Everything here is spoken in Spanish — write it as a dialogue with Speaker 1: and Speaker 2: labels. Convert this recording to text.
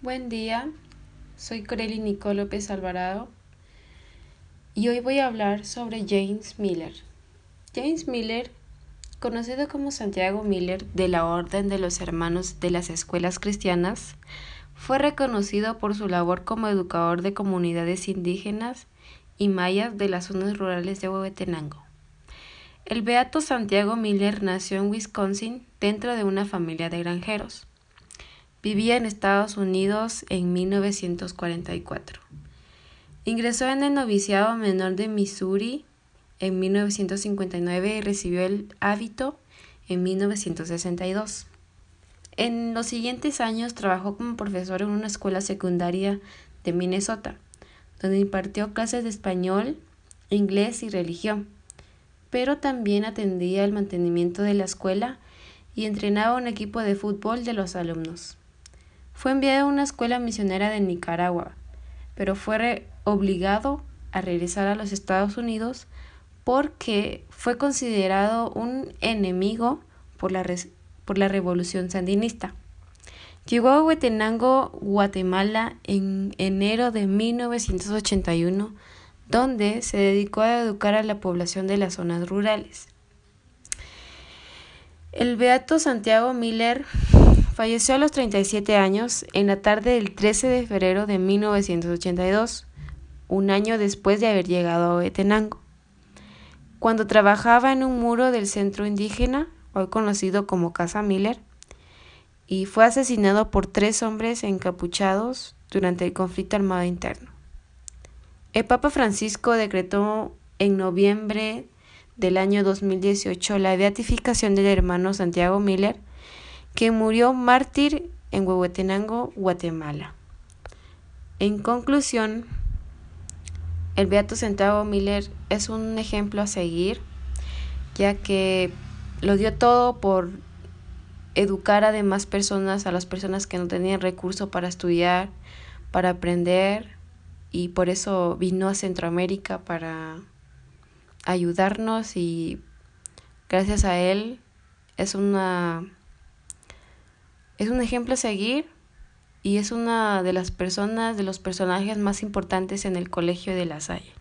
Speaker 1: Buen día, soy Coreli Nicole López Alvarado y hoy voy a hablar sobre James Miller. James Miller, conocido como Santiago Miller de la Orden de los Hermanos de las Escuelas Cristianas, fue reconocido por su labor como educador de comunidades indígenas y mayas de las zonas rurales de Huehuetenango. El beato Santiago Miller nació en Wisconsin dentro de una familia de granjeros. Vivía en Estados Unidos en 1944. Ingresó en el noviciado menor de Missouri en 1959 y recibió el hábito en 1962. En los siguientes años trabajó como profesor en una escuela secundaria de Minnesota, donde impartió clases de español, inglés y religión, pero también atendía el mantenimiento de la escuela y entrenaba un equipo de fútbol de los alumnos. Fue enviado a una escuela misionera de Nicaragua, pero fue obligado a regresar a los Estados Unidos porque fue considerado un enemigo por la, revolución sandinista. Llegó a Huetenango, Guatemala, en enero de 1981, donde se dedicó a educar a la población de las zonas rurales. El beato Santiago Miller Falleció a los 37 años en la tarde del 13 de febrero de 1982, un año después de haber llegado a Etenango. Cuando trabajaba en un muro del centro indígena, hoy conocido como Casa Miller, y fue asesinado por tres hombres encapuchados durante el conflicto armado interno. El Papa Francisco decretó en noviembre del año 2018 la beatificación del hermano Santiago Miller que murió mártir en Huehuetenango, Guatemala. En conclusión, el Beato Santiago Miller es un ejemplo a seguir, ya que lo dio todo por educar a demás personas, a las personas que no tenían recursos para estudiar, para aprender, y por eso vino a Centroamérica para ayudarnos y gracias a él es una es un ejemplo a seguir y es una de las personas, de los personajes más importantes en el Colegio de la Salle.